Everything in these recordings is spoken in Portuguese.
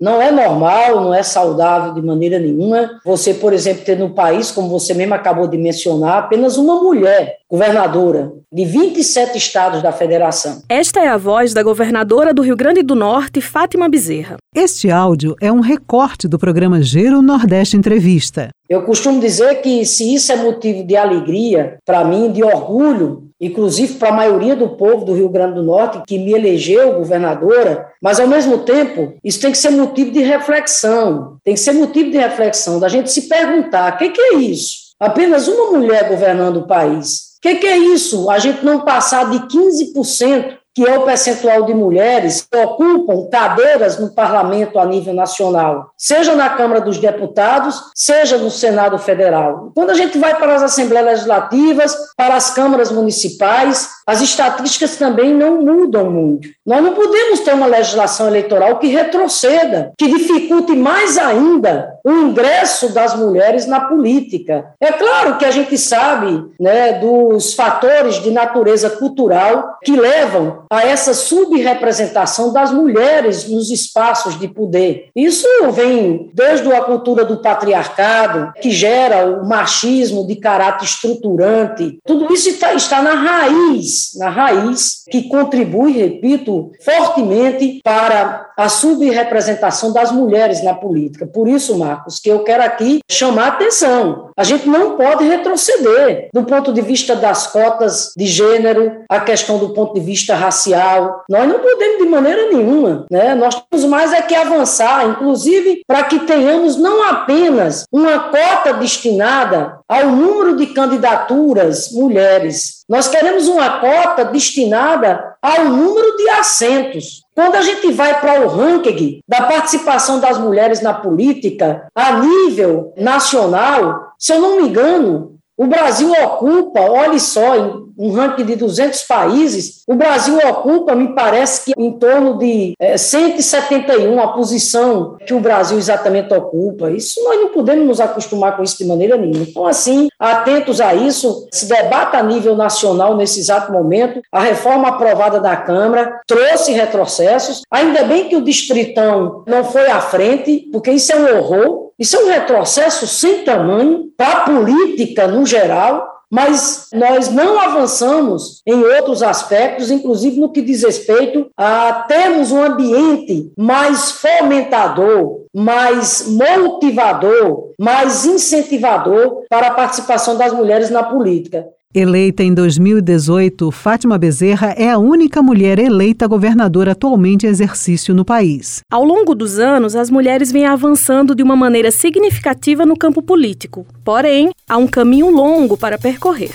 Não é normal, não é saudável de maneira nenhuma você, por exemplo, ter no país, como você mesmo acabou de mencionar, apenas uma mulher governadora de 27 estados da federação. Esta é a voz da governadora do Rio Grande do Norte, Fátima Bezerra. Este áudio é um recorte do programa Giro Nordeste Entrevista. Eu costumo dizer que se isso é motivo de alegria para mim, de orgulho, inclusive para a maioria do povo do Rio Grande do Norte que me elegeu governadora, mas ao mesmo tempo isso tem que ser motivo de reflexão, tem que ser motivo de reflexão da gente se perguntar: o que, que é isso? Apenas uma mulher governando o país. O que, que é isso? A gente não passar de 15% que é o percentual de mulheres que ocupam cadeiras no parlamento a nível nacional, seja na Câmara dos Deputados, seja no Senado Federal. Quando a gente vai para as Assembleias Legislativas, para as câmaras municipais, as estatísticas também não mudam muito. Nós não podemos ter uma legislação eleitoral que retroceda, que dificulte mais ainda o ingresso das mulheres na política. É claro que a gente sabe né, dos fatores de natureza cultural que levam a essa subrepresentação das mulheres nos espaços de poder. Isso vem desde a cultura do patriarcado, que gera o machismo de caráter estruturante. Tudo isso está, está na raiz, na raiz, que contribui, repito, fortemente para a subrepresentação das mulheres na política. Por isso, Marcos, que eu quero aqui chamar a atenção. A gente não pode retroceder do ponto de vista das cotas de gênero, a questão do ponto de vista racial. Nós não podemos de maneira nenhuma, né? Nós temos mais é que avançar, inclusive para que tenhamos não apenas uma cota destinada ao número de candidaturas mulheres. Nós queremos uma cota destinada ao número de assentos. Quando a gente vai para o ranking da participação das mulheres na política a nível nacional, se eu não me engano, o Brasil ocupa, olhe só, em um ranking de 200 países, o Brasil ocupa, me parece que em torno de é, 171 a posição que o Brasil exatamente ocupa. Isso nós não podemos nos acostumar com isso de maneira nenhuma. Então, assim, atentos a isso, se debata a nível nacional nesse exato momento. A reforma aprovada da Câmara trouxe retrocessos. Ainda bem que o Distritão não foi à frente, porque isso é um horror. Isso é um retrocesso sem tamanho para a política no geral, mas nós não avançamos em outros aspectos, inclusive no que diz respeito a termos um ambiente mais fomentador, mais motivador, mais incentivador para a participação das mulheres na política. Eleita em 2018, Fátima Bezerra é a única mulher eleita governadora atualmente em exercício no país. Ao longo dos anos, as mulheres vêm avançando de uma maneira significativa no campo político. Porém, há um caminho longo para percorrer.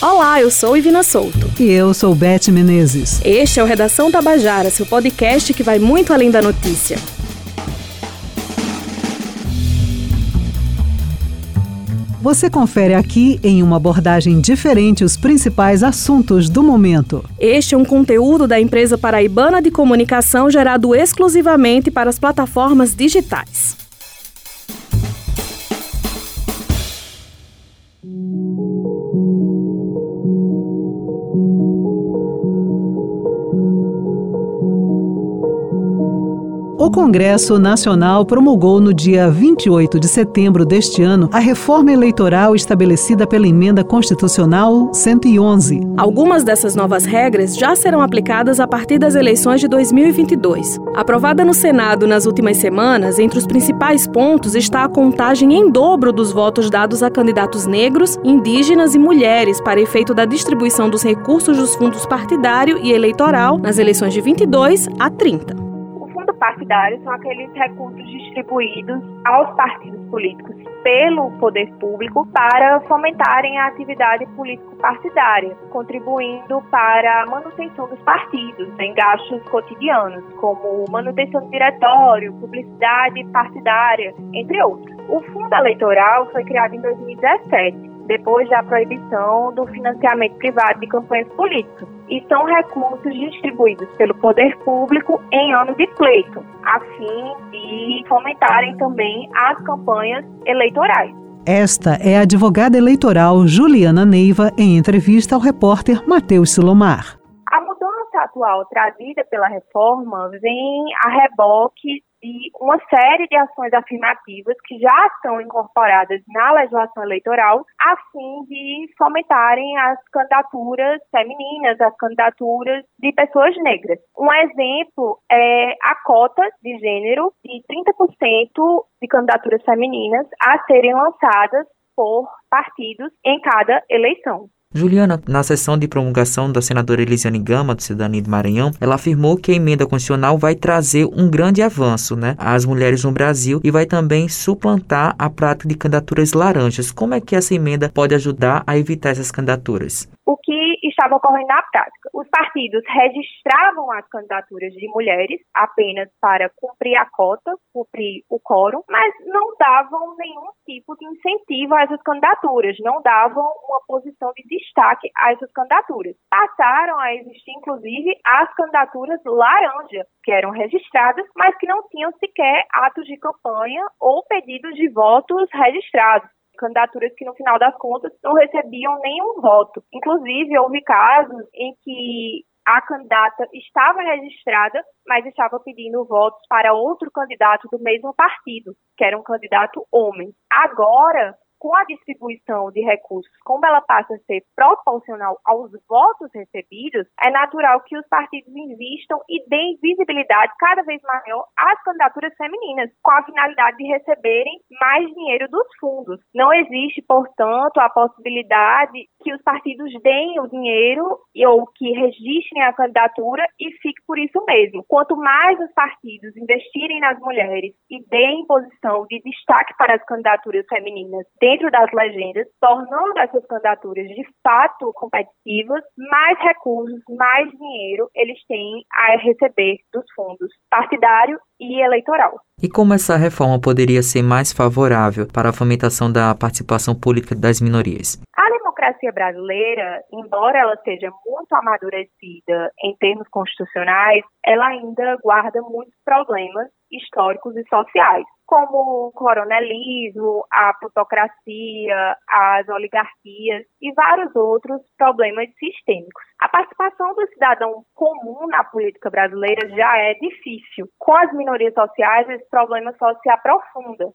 Olá, eu sou Ivina Souto. E eu sou Beth Menezes. Este é o Redação Tabajara, seu podcast que vai muito além da notícia. Você confere aqui, em uma abordagem diferente, os principais assuntos do momento. Este é um conteúdo da empresa paraibana de comunicação gerado exclusivamente para as plataformas digitais. Congresso Nacional promulgou no dia 28 de setembro deste ano a reforma eleitoral estabelecida pela Emenda Constitucional 111. Algumas dessas novas regras já serão aplicadas a partir das eleições de 2022. Aprovada no Senado nas últimas semanas, entre os principais pontos está a contagem em dobro dos votos dados a candidatos negros, indígenas e mulheres para efeito da distribuição dos recursos dos fundos partidário e eleitoral nas eleições de 22 a 30 partidários são aqueles recursos distribuídos aos partidos políticos pelo poder público para fomentarem a atividade político-partidária, contribuindo para a manutenção dos partidos em gastos cotidianos, como manutenção do diretório, publicidade partidária, entre outros. O fundo eleitoral foi criado em 2017 depois da proibição do financiamento privado de campanhas políticas. E são recursos distribuídos pelo poder público em ano de pleito, a fim de fomentarem também as campanhas eleitorais. Esta é a advogada eleitoral Juliana Neiva em entrevista ao repórter Matheus Silomar atual trazida pela reforma vem a reboque de uma série de ações afirmativas que já estão incorporadas na legislação eleitoral, a fim de fomentarem as candidaturas femininas, as candidaturas de pessoas negras. Um exemplo é a cota de gênero de 30% de candidaturas femininas a serem lançadas por partidos em cada eleição. Juliana, na sessão de promulgação da senadora Elisiane Gama, do Cidadania do Maranhão, ela afirmou que a emenda constitucional vai trazer um grande avanço né, às mulheres no Brasil e vai também suplantar a prática de candidaturas laranjas. Como é que essa emenda pode ajudar a evitar essas candidaturas? O que estava ocorrendo na prática? Os partidos registravam as candidaturas de mulheres apenas para cumprir a cota, cumprir o quórum, mas não davam nenhum tipo de incentivo a essas candidaturas, não davam uma posição de destaque a essas candidaturas. Passaram a existir, inclusive, as candidaturas laranja, que eram registradas, mas que não tinham sequer atos de campanha ou pedidos de votos registrados candidaturas que, no final das contas, não recebiam nenhum voto. Inclusive, houve casos em que a candidata estava registrada, mas estava pedindo votos para outro candidato do mesmo partido, que era um candidato homem. Agora, com a distribuição de recursos, como ela passa a ser proporcional aos votos recebidos, é natural que os partidos invistam e deem visibilidade cada vez maior às candidaturas femininas, com a finalidade de receberem mais dinheiro dos fundos. Não existe, portanto, a possibilidade que os partidos deem o dinheiro ou que registrem a candidatura e fique por isso mesmo. Quanto mais os partidos investirem nas mulheres e deem posição de destaque para as candidaturas femininas, dentro das legendas, tornando essas candidaturas de fato competitivas, mais recursos, mais dinheiro eles têm a receber dos fundos partidário e eleitoral. E como essa reforma poderia ser mais favorável para a fomentação da participação política das minorias? A democracia brasileira, embora ela seja muito amadurecida em termos constitucionais, ela ainda guarda muitos problemas históricos e sociais como o coronelismo, a plutocracia, as oligarquias e vários outros problemas sistêmicos. A participação do cidadão comum na política brasileira já é difícil. Com as minorias sociais, esse problema só se aprofunda.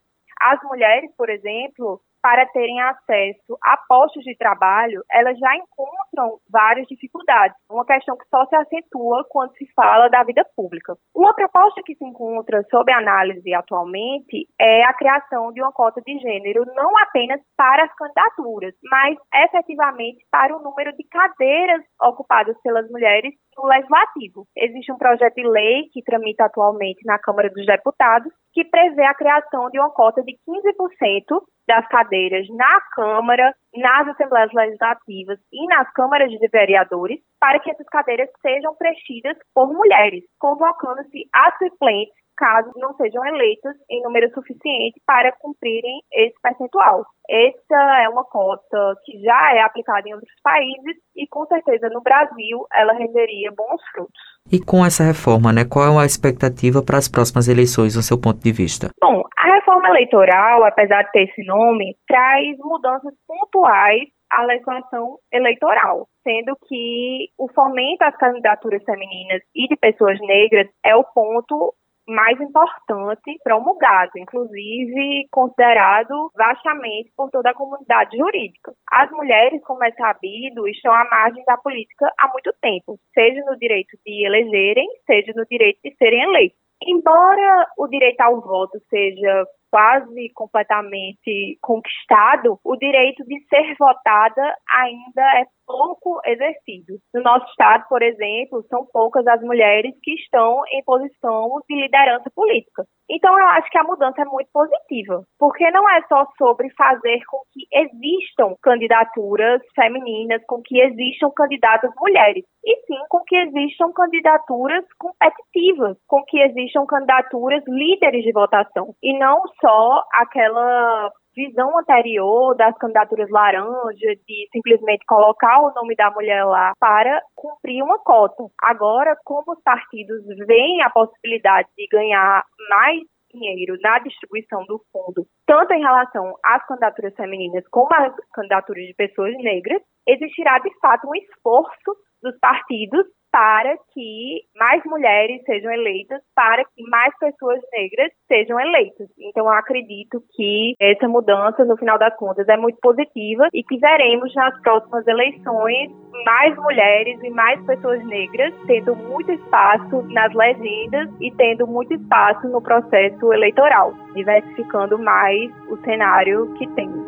As mulheres, por exemplo, para terem acesso a postos de trabalho, elas já encontram várias dificuldades. Uma questão que só se acentua quando se fala da vida pública. Uma proposta que se encontra sob análise atualmente é a criação de uma cota de gênero, não apenas para as candidaturas, mas efetivamente para o número de cadeiras ocupadas pelas mulheres no legislativo. Existe um projeto de lei que tramita atualmente na Câmara dos Deputados que prevê a criação de uma cota de 15% das cadeiras na Câmara, nas Assembleias Legislativas e nas câmaras de vereadores, para que essas cadeiras sejam preenchidas por mulheres, convocando-se as suplentes caso não sejam eleitas em número suficiente para cumprirem esse percentual. Essa é uma cota que já é aplicada em outros países e, com certeza, no Brasil, ela renderia bons frutos. E com essa reforma, né, qual é a expectativa para as próximas eleições, no seu ponto de vista? Bom, a reforma eleitoral, apesar de ter esse nome, traz mudanças pontuais à legislação eleitoral, sendo que o fomento às candidaturas femininas e de pessoas negras é o ponto mais importante promulgado, inclusive considerado vastamente por toda a comunidade jurídica. As mulheres, como é sabido, estão à margem da política há muito tempo, seja no direito de elegerem, seja no direito de serem eleitos. Embora o direito ao voto seja quase completamente conquistado, o direito de ser votada ainda é pouco exercido. No nosso estado, por exemplo, são poucas as mulheres que estão em posição de liderança política. Então, eu acho que a mudança é muito positiva, porque não é só sobre fazer com que existam candidaturas femininas, com que existam candidatas mulheres, e sim com que existam candidaturas competitivas, com que existam candidaturas líderes de votação, e não só aquela visão anterior das candidaturas laranja, de simplesmente colocar o nome da mulher lá para cumprir uma cota. Agora, como os partidos veem a possibilidade de ganhar mais dinheiro na distribuição do fundo, tanto em relação às candidaturas femininas como às candidaturas de pessoas negras, existirá de fato um esforço dos partidos para que mais mulheres sejam eleitas, para que mais pessoas negras sejam eleitas. Então, eu acredito que essa mudança, no final das contas, é muito positiva e que veremos nas próximas eleições mais mulheres e mais pessoas negras tendo muito espaço nas legendas e tendo muito espaço no processo eleitoral, diversificando mais o cenário que temos.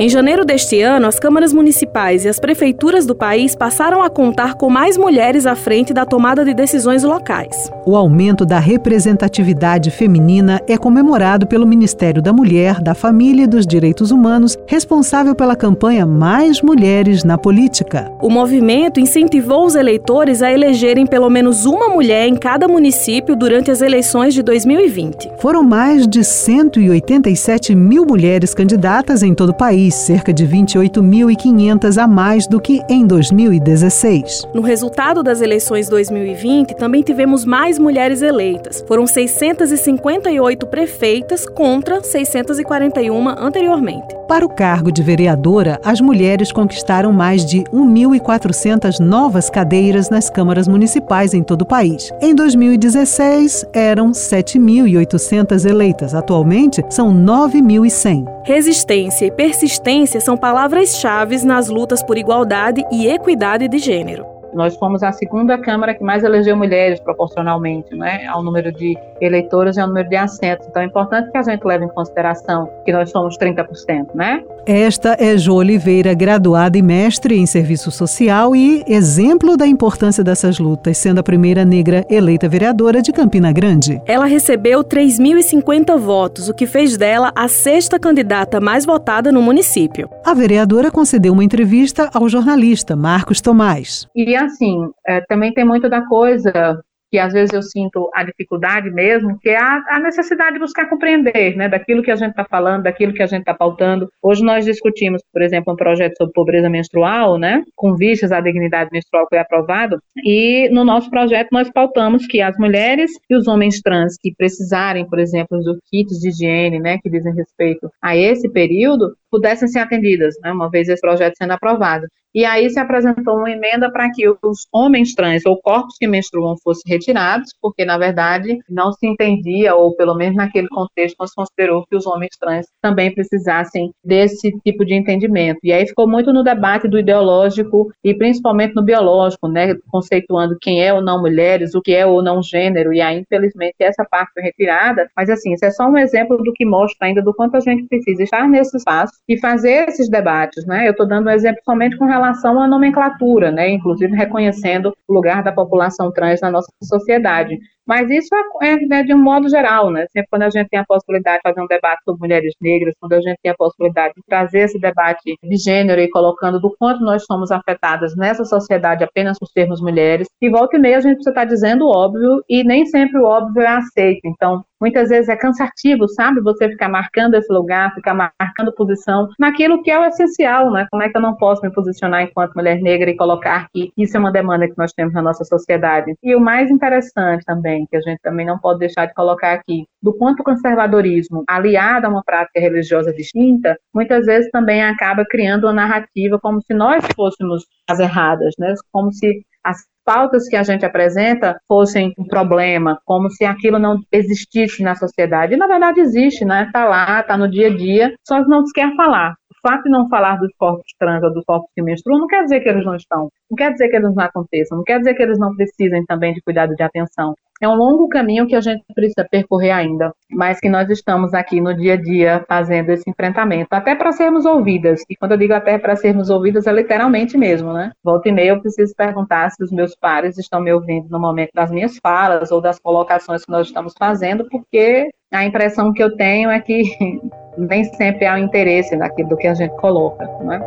Em janeiro deste ano, as câmaras municipais e as prefeituras do país passaram a contar com mais mulheres à frente da tomada de decisões locais. O aumento da representatividade feminina é comemorado pelo Ministério da Mulher, da Família e dos Direitos Humanos, responsável pela campanha Mais Mulheres na Política. O movimento incentivou os eleitores a elegerem pelo menos uma mulher em cada município durante as eleições de 2020. Foram mais de 187 mil mulheres candidatas em todo o país cerca de 28.500 a mais do que em 2016. No resultado das eleições 2020, também tivemos mais mulheres eleitas. Foram 658 prefeitas contra 641 anteriormente. Para o cargo de vereadora, as mulheres conquistaram mais de 1.400 novas cadeiras nas câmaras municipais em todo o país. Em 2016, eram 7.800 eleitas. Atualmente, são 9.100. Resistência e persistência são palavras-chave nas lutas por igualdade e equidade de gênero. Nós fomos a segunda Câmara que mais elegeu mulheres proporcionalmente, né, ao número de eleitoras e ao número de assentos. Então é importante que a gente leve em consideração que nós somos 30%, né? Esta é Jo Oliveira, graduada e mestre em serviço social e exemplo da importância dessas lutas, sendo a primeira negra eleita vereadora de Campina Grande. Ela recebeu 3.050 votos, o que fez dela a sexta candidata mais votada no município. A vereadora concedeu uma entrevista ao jornalista Marcos Tomás. E assim, é, também tem muito da coisa que às vezes eu sinto a dificuldade mesmo, que é a, a necessidade de buscar compreender, né, daquilo que a gente está falando, daquilo que a gente está pautando. Hoje nós discutimos, por exemplo, um projeto sobre pobreza menstrual, né, com vistas à dignidade menstrual que foi aprovado, e no nosso projeto nós pautamos que as mulheres e os homens trans que precisarem, por exemplo, dos kits de higiene, né, que dizem respeito a esse período, pudessem ser atendidas, né, uma vez esse projeto sendo aprovado. E aí se apresentou uma emenda para que os homens trans ou corpos que menstruam fossem retirados, porque na verdade não se entendia, ou pelo menos naquele contexto, não se considerou que os homens trans também precisassem desse tipo de entendimento. E aí ficou muito no debate do ideológico e principalmente no biológico, né, conceituando quem é ou não mulheres, o que é ou não gênero, e aí infelizmente essa parte foi retirada, mas assim, isso é só um exemplo do que mostra ainda do quanto a gente precisa estar nesse espaço e fazer esses debates, né? Eu estou dando um exemplo somente com relação à nomenclatura, né? Inclusive reconhecendo o lugar da população trans na nossa sociedade. Mas isso é, é né, de um modo geral, né? Sempre quando a gente tem a possibilidade de fazer um debate sobre mulheres negras, quando a gente tem a possibilidade de trazer esse debate de gênero e colocando do quanto nós somos afetadas nessa sociedade apenas por sermos mulheres, e volta e meia a gente precisa estar dizendo o óbvio, e nem sempre o óbvio é aceito. Então, muitas vezes é cansativo, sabe? Você ficar marcando esse lugar, ficar marcando posição naquilo que é o essencial, né? Como é que eu não posso me posicionar enquanto mulher negra e colocar que isso é uma demanda que nós temos na nossa sociedade? E o mais interessante também, também, que a gente também não pode deixar de colocar aqui, do quanto o conservadorismo, aliado a uma prática religiosa distinta, muitas vezes também acaba criando uma narrativa como se nós fôssemos as erradas, né? Como se as pautas que a gente apresenta fossem um problema, como se aquilo não existisse na sociedade. E na verdade existe, né? Está lá, está no dia a dia, só não se quer falar. O fato de não falar dos corpos trans ou dos corpos que menstruam não quer dizer que eles não estão, não quer dizer que eles não aconteçam, não quer dizer que eles não precisem também de cuidado de atenção. É um longo caminho que a gente precisa percorrer ainda, mas que nós estamos aqui no dia a dia fazendo esse enfrentamento, até para sermos ouvidas. E quando eu digo até para sermos ouvidas, é literalmente mesmo, né? Volta e meia eu preciso perguntar se os meus pares estão me ouvindo no momento das minhas falas ou das colocações que nós estamos fazendo, porque a impressão que eu tenho é que nem sempre há o interesse naquilo que a gente coloca, não é?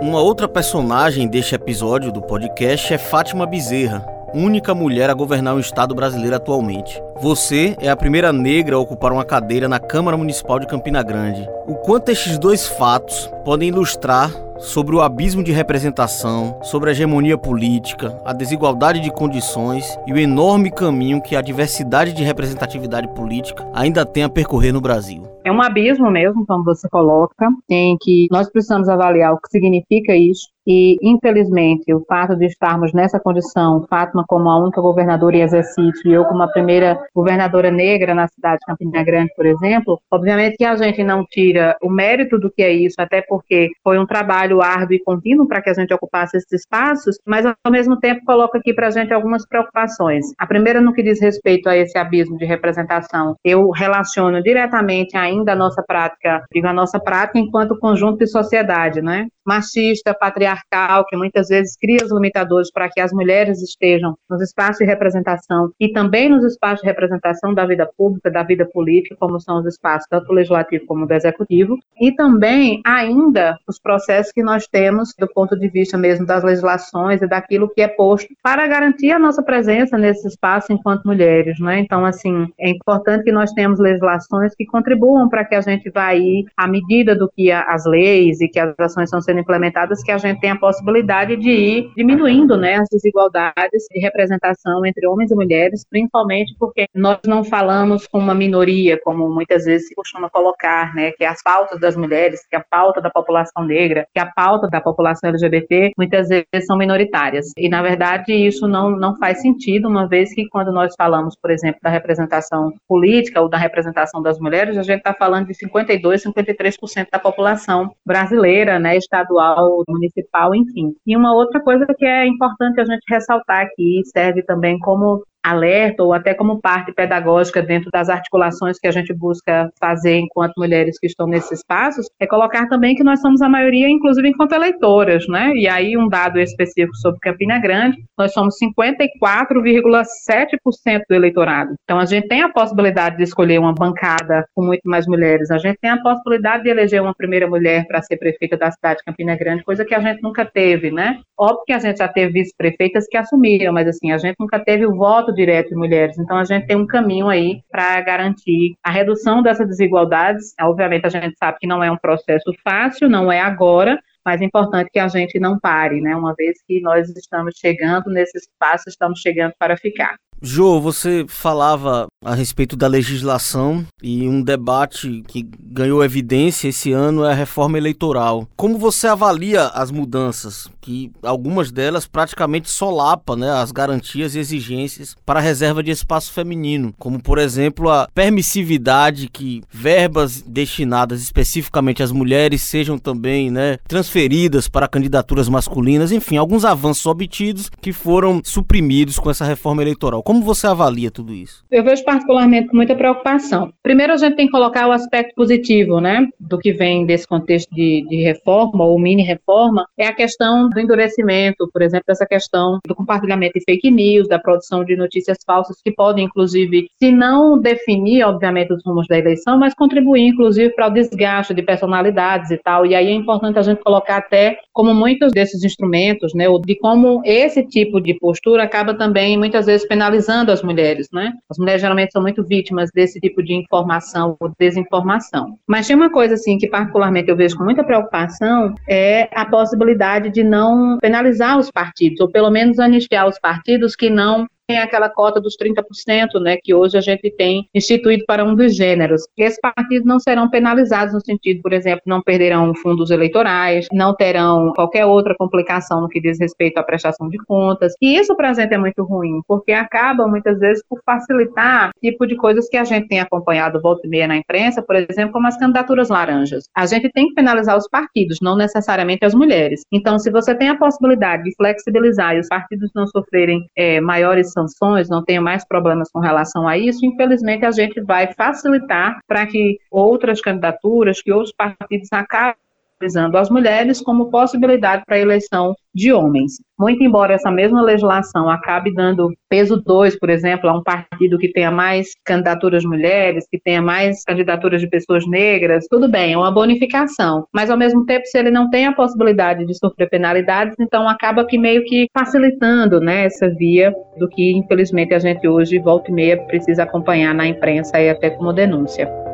Uma outra personagem deste episódio do podcast é Fátima Bezerra, única mulher a governar o Estado brasileiro atualmente. Você é a primeira negra a ocupar uma cadeira na Câmara Municipal de Campina Grande. O quanto estes dois fatos podem ilustrar sobre o abismo de representação, sobre a hegemonia política, a desigualdade de condições e o enorme caminho que a diversidade de representatividade política ainda tem a percorrer no Brasil. É um abismo mesmo, como você coloca, em que nós precisamos avaliar o que significa isso, e, infelizmente, o fato de estarmos nessa condição, Fátima como a única governadora em exercício e eu como a primeira governadora negra na cidade de Campina Grande, por exemplo, obviamente que a gente não tira o mérito do que é isso, até porque foi um trabalho árduo e contínuo para que a gente ocupasse esses espaços, mas ao mesmo tempo coloca aqui para a gente algumas preocupações. A primeira, no que diz respeito a esse abismo de representação, eu relaciono diretamente ainda a nossa prática, digo a nossa prática enquanto conjunto de sociedade, né? Machista, patriarcal, que muitas vezes cria os limitadores para que as mulheres estejam nos espaços de representação e também nos espaços de representação da vida pública, da vida política, como são os espaços tanto do legislativo como do executivo, e também ainda os processos que nós temos do ponto de vista mesmo das legislações e daquilo que é posto para garantir a nossa presença nesse espaço enquanto mulheres, né? Então, assim, é importante que nós tenhamos legislações que contribuam para que a gente vá aí, à medida do que as leis e que as ações estão sendo implementadas, que a gente tem a possibilidade de ir diminuindo né, as desigualdades de representação entre homens e mulheres, principalmente porque nós não falamos com uma minoria, como muitas vezes se costuma colocar, né, que as pautas das mulheres, que a pauta da população negra, que a pauta da população LGBT, muitas vezes são minoritárias. E, na verdade, isso não, não faz sentido, uma vez que quando nós falamos, por exemplo, da representação política ou da representação das mulheres, a gente está falando de 52, 53% da população brasileira, né, estadual, municipal, enfim. E uma outra coisa que é importante a gente ressaltar aqui, serve também como alerta ou até como parte pedagógica dentro das articulações que a gente busca fazer enquanto mulheres que estão nesses espaços, é colocar também que nós somos a maioria, inclusive enquanto eleitoras, né? E aí um dado específico sobre Campina Grande, nós somos 54,7% do eleitorado. Então a gente tem a possibilidade de escolher uma bancada com muito mais mulheres, a gente tem a possibilidade de eleger uma primeira mulher para ser prefeita da cidade de Campina Grande, coisa que a gente nunca teve, né? Óbvio que a gente já teve vice-prefeitas que assumiram, mas assim, a gente nunca teve o voto direto de mulheres. Então, a gente tem um caminho aí para garantir a redução dessas desigualdades. Obviamente, a gente sabe que não é um processo fácil, não é agora, mas é importante que a gente não pare, né? Uma vez que nós estamos chegando nesse espaço, estamos chegando para ficar. Jô, você falava a respeito da legislação e um debate que ganhou evidência esse ano é a reforma eleitoral. Como você avalia as mudanças, que algumas delas praticamente solapam né, as garantias e exigências para a reserva de espaço feminino, como por exemplo a permissividade que verbas destinadas especificamente às mulheres sejam também né, transferidas para candidaturas masculinas, enfim, alguns avanços obtidos que foram suprimidos com essa reforma eleitoral. Como você avalia tudo isso? Eu vejo particularmente com muita preocupação. Primeiro, a gente tem que colocar o aspecto positivo, né, do que vem desse contexto de, de reforma ou mini reforma, é a questão do endurecimento, por exemplo, essa questão do compartilhamento de fake news, da produção de notícias falsas que podem, inclusive, se não definir, obviamente, os rumos da eleição, mas contribuir, inclusive, para o desgaste de personalidades e tal. E aí é importante a gente colocar até como muitos desses instrumentos, né, de como esse tipo de postura acaba também, muitas vezes, penalizando as mulheres, né? As mulheres geralmente são muito vítimas desse tipo de informação ou desinformação. Mas tem uma coisa assim que particularmente eu vejo com muita preocupação é a possibilidade de não penalizar os partidos, ou pelo menos anistiar os partidos que não tem aquela cota dos 30%, né, que hoje a gente tem instituído para um dos gêneros. Esses partidos não serão penalizados no sentido, por exemplo, não perderão fundos eleitorais, não terão qualquer outra complicação no que diz respeito à prestação de contas. E isso para a gente é muito ruim, porque acaba muitas vezes por facilitar tipo de coisas que a gente tem acompanhado volta e meia na imprensa, por exemplo, como as candidaturas laranjas. A gente tem que penalizar os partidos, não necessariamente as mulheres. Então, se você tem a possibilidade de flexibilizar e os partidos não sofrerem é, maiores sanções, não tenha mais problemas com relação a isso, infelizmente a gente vai facilitar para que outras candidaturas, que outros partidos acabem visando as mulheres como possibilidade para a eleição de homens. Muito embora essa mesma legislação acabe dando peso 2, por exemplo, a um partido que tenha mais candidaturas de mulheres, que tenha mais candidaturas de pessoas negras, tudo bem, é uma bonificação. Mas, ao mesmo tempo, se ele não tem a possibilidade de sofrer penalidades, então acaba que meio que facilitando né, essa via do que, infelizmente, a gente hoje, volta e meia, precisa acompanhar na imprensa e até como denúncia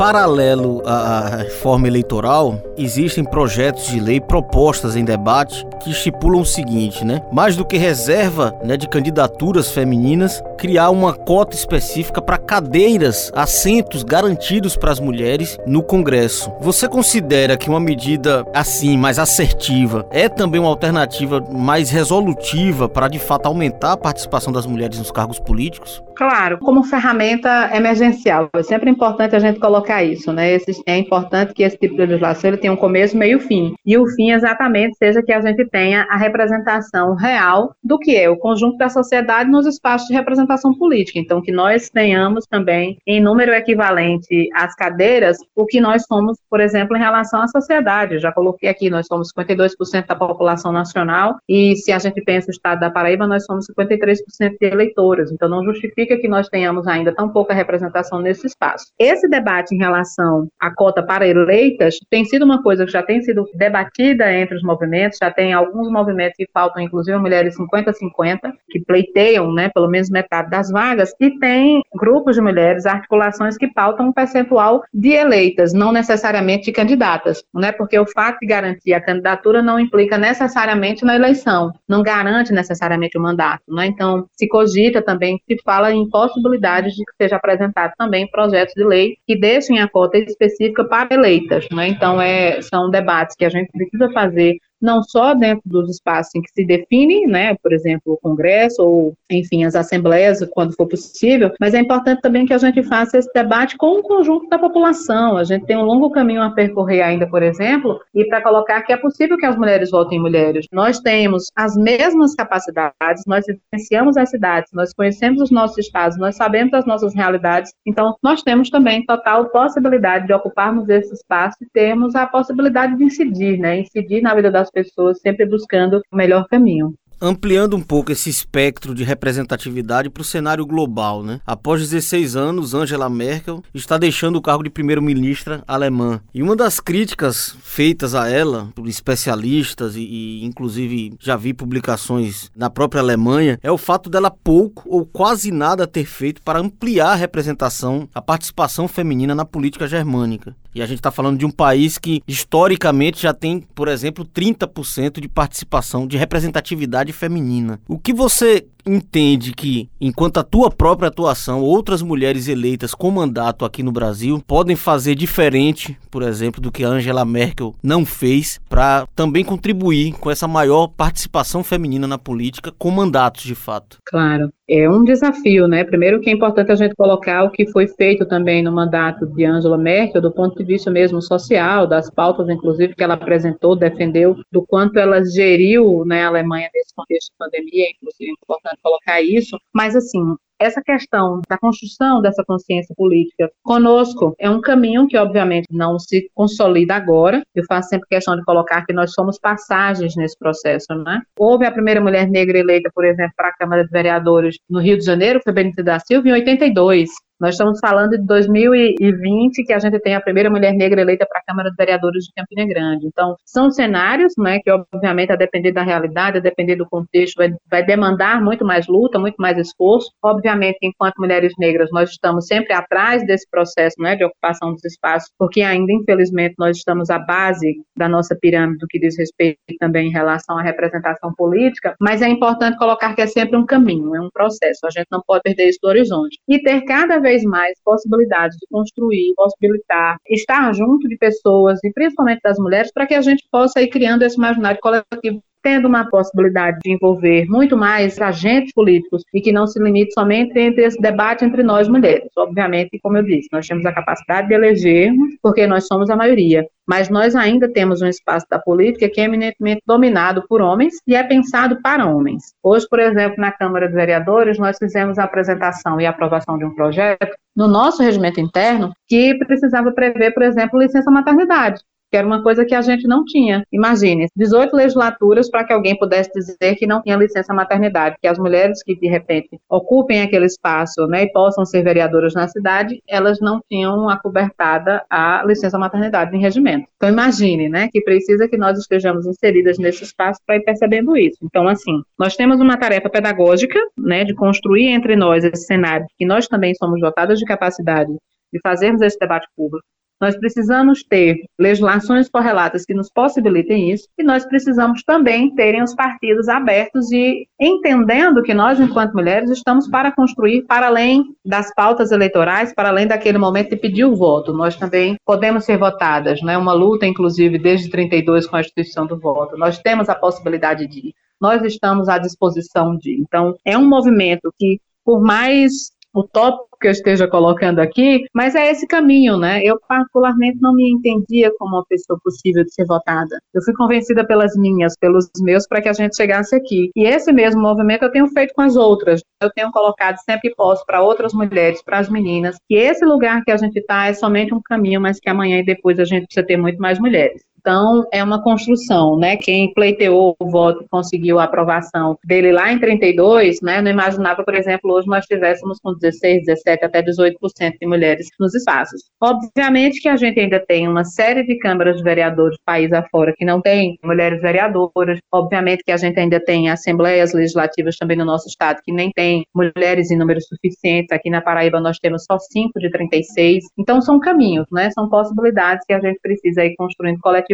paralelo à reforma eleitoral, existem projetos de lei propostas em debate que estipulam o seguinte, né? Mais do que reserva né, de candidaturas femininas, criar uma cota específica para cadeiras, assentos garantidos para as mulheres no Congresso. Você considera que uma medida assim, mais assertiva, é também uma alternativa mais resolutiva para de fato aumentar a participação das mulheres nos cargos políticos? Claro, como ferramenta emergencial. É sempre importante a gente colocar isso, né? Esse, é importante que esse tipo de legislação ele tenha um começo, meio e fim. E o fim exatamente seja que a gente tenha a representação real do que é o conjunto da sociedade nos espaços de representação política. Então, que nós tenhamos também, em número equivalente às cadeiras, o que nós somos, por exemplo, em relação à sociedade. Eu já coloquei aqui, nós somos 52% da população nacional e se a gente pensa o estado da Paraíba, nós somos 53% de eleitores. Então, não justifica que nós tenhamos ainda tão pouca representação nesse espaço. Esse debate em relação à cota para eleitas tem sido uma coisa que já tem sido debatida entre os movimentos, já tem alguns movimentos que faltam, inclusive mulheres 50-50, que pleiteiam, né, pelo menos metade das vagas, e tem grupos de mulheres, articulações que pautam um percentual de eleitas, não necessariamente de candidatas, né, porque o fato de garantir a candidatura não implica necessariamente na eleição, não garante necessariamente o mandato, né, então se cogita também, se fala em possibilidades de que seja apresentado também projetos de lei que deixem a cota específica para eleitas. Né? Então, é, são debates que a gente precisa fazer não só dentro dos espaços em que se define, né, por exemplo, o Congresso ou, enfim, as assembleias, quando for possível, mas é importante também que a gente faça esse debate com o conjunto da população. A gente tem um longo caminho a percorrer ainda, por exemplo, e para colocar que é possível que as mulheres votem mulheres. Nós temos as mesmas capacidades, nós vivenciamos as cidades, nós conhecemos os nossos estados, nós sabemos as nossas realidades, então nós temos também total possibilidade de ocuparmos esse espaço e termos a possibilidade de incidir, né, incidir na vida das pessoas, sempre buscando o melhor caminho ampliando um pouco esse espectro de representatividade para o cenário global, né? Após 16 anos, Angela Merkel está deixando o cargo de primeira-ministra alemã. E uma das críticas feitas a ela por especialistas e, e, inclusive já vi publicações na própria Alemanha é o fato dela pouco ou quase nada ter feito para ampliar a representação, a participação feminina na política germânica. E a gente está falando de um país que historicamente já tem, por exemplo, 30% de participação, de representatividade feminina. O que você entende que, enquanto a tua própria atuação, outras mulheres eleitas com mandato aqui no Brasil podem fazer diferente, por exemplo, do que a Angela Merkel não fez, para também contribuir com essa maior participação feminina na política com mandatos de fato? Claro. É um desafio, né? Primeiro que é importante a gente colocar o que foi feito também no mandato de Angela Merkel, do ponto de vista mesmo social, das pautas, inclusive, que ela apresentou, defendeu, do quanto ela geriu né, a Alemanha nesse contexto de pandemia, inclusive é importante colocar isso, mas assim, essa questão da construção dessa consciência política conosco é um caminho que, obviamente, não se consolida agora. Eu faço sempre questão de colocar que nós somos passagens nesse processo, né? Houve a primeira mulher negra eleita, por exemplo, para a Câmara de Vereadores no Rio de Janeiro, foi Benita da Silva, em 82. Nós estamos falando de 2020, que a gente tem a primeira mulher negra eleita para a Câmara de Vereadores de Campina Grande. Então, são cenários, né, que obviamente, a depender da realidade, a depender do contexto, vai, vai demandar muito mais luta, muito mais esforço. Obviamente, enquanto mulheres negras, nós estamos sempre atrás desse processo, né, de ocupação dos espaços, porque ainda, infelizmente, nós estamos à base da nossa pirâmide, do que diz respeito também em relação à representação política, mas é importante colocar que é sempre um caminho, é um processo. A gente não pode perder isso do horizonte. E ter cada vez vez mais possibilidades de construir, possibilitar, estar junto de pessoas, e principalmente das mulheres, para que a gente possa ir criando esse imaginário coletivo tendo uma possibilidade de envolver muito mais agentes políticos e que não se limite somente entre esse debate entre nós mulheres. Obviamente, como eu disse, nós temos a capacidade de elegermos, porque nós somos a maioria, mas nós ainda temos um espaço da política que é eminentemente dominado por homens e é pensado para homens. Hoje, por exemplo, na Câmara de Vereadores, nós fizemos a apresentação e aprovação de um projeto no nosso regimento interno que precisava prever, por exemplo, licença maternidade que era uma coisa que a gente não tinha. Imagine, 18 legislaturas para que alguém pudesse dizer que não tinha licença maternidade, que as mulheres que de repente ocupem aquele espaço, né, e possam ser vereadoras na cidade, elas não tinham acobertada a licença maternidade em regimento. Então imagine, né, que precisa que nós estejamos inseridas nesse espaço para ir percebendo isso. Então assim, nós temos uma tarefa pedagógica, né, de construir entre nós esse cenário que nós também somos dotadas de capacidade de fazermos esse debate público, nós precisamos ter legislações correlatas que nos possibilitem isso, e nós precisamos também terem os partidos abertos e entendendo que nós, enquanto mulheres, estamos para construir para além das pautas eleitorais, para além daquele momento de pedir o voto. Nós também podemos ser votadas, né? Uma luta, inclusive, desde 32 com a instituição do voto. Nós temos a possibilidade de nós estamos à disposição de. Então, é um movimento que, por mais utópico que eu esteja colocando aqui, mas é esse caminho, né? Eu particularmente não me entendia como uma pessoa possível de ser votada. Eu fui convencida pelas minhas, pelos meus, para que a gente chegasse aqui. E esse mesmo movimento eu tenho feito com as outras. Eu tenho colocado sempre que posso para outras mulheres, para as meninas, que esse lugar que a gente está é somente um caminho, mas que amanhã e depois a gente precisa ter muito mais mulheres. Então, é uma construção, né? Quem pleiteou o voto conseguiu a aprovação dele lá em 32, né? Não imaginava, por exemplo, hoje nós tivéssemos com 16, 17, até 18% de mulheres nos espaços. Obviamente que a gente ainda tem uma série de câmaras de vereadores país afora que não tem mulheres vereadoras. Obviamente que a gente ainda tem assembleias legislativas também no nosso estado que nem tem mulheres em números suficientes. Aqui na Paraíba nós temos só 5 de 36. Então, são caminhos, né? São possibilidades que a gente precisa ir construindo coletivamente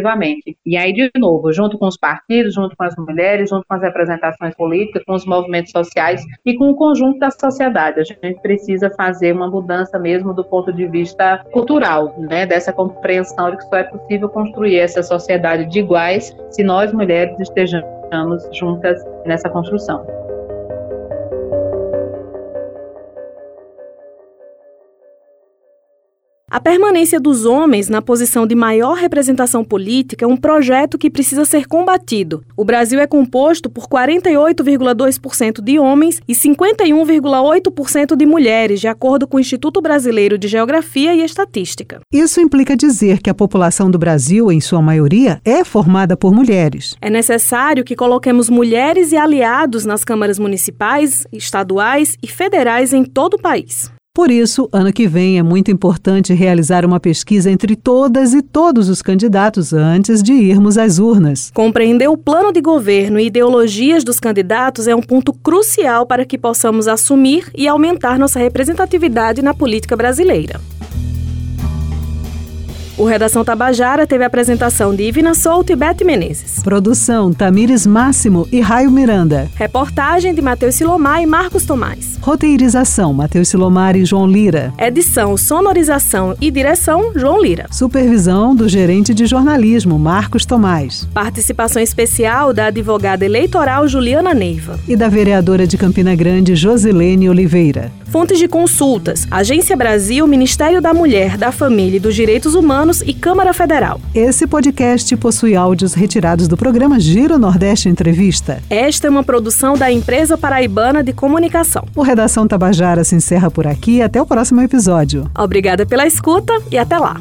e aí, de novo, junto com os partidos, junto com as mulheres, junto com as representações políticas, com os movimentos sociais e com o conjunto da sociedade. A gente precisa fazer uma mudança mesmo do ponto de vista cultural, né? Dessa compreensão de que só é possível construir essa sociedade de iguais se nós mulheres estejamos juntas nessa construção. A permanência dos homens na posição de maior representação política é um projeto que precisa ser combatido. O Brasil é composto por 48,2% de homens e 51,8% de mulheres, de acordo com o Instituto Brasileiro de Geografia e Estatística. Isso implica dizer que a população do Brasil, em sua maioria, é formada por mulheres. É necessário que coloquemos mulheres e aliados nas câmaras municipais, estaduais e federais em todo o país. Por isso, ano que vem é muito importante realizar uma pesquisa entre todas e todos os candidatos antes de irmos às urnas. Compreender o plano de governo e ideologias dos candidatos é um ponto crucial para que possamos assumir e aumentar nossa representatividade na política brasileira. O Redação Tabajara teve a apresentação de Ivina Souto e Bete Menezes. Produção Tamires Máximo e Raio Miranda. Reportagem de Matheus Silomar e Marcos Tomás. Roteirização Matheus Silomar e João Lira. Edição, sonorização e direção João Lira. Supervisão do gerente de jornalismo Marcos Tomás. Participação especial da advogada eleitoral Juliana Neiva. E da vereadora de Campina Grande Josilene Oliveira. Fontes de consultas: Agência Brasil, Ministério da Mulher, da Família e dos Direitos Humanos e Câmara Federal. Esse podcast possui áudios retirados do programa Giro Nordeste Entrevista. Esta é uma produção da Empresa Paraibana de Comunicação. O Redação Tabajara se encerra por aqui. Até o próximo episódio. Obrigada pela escuta e até lá.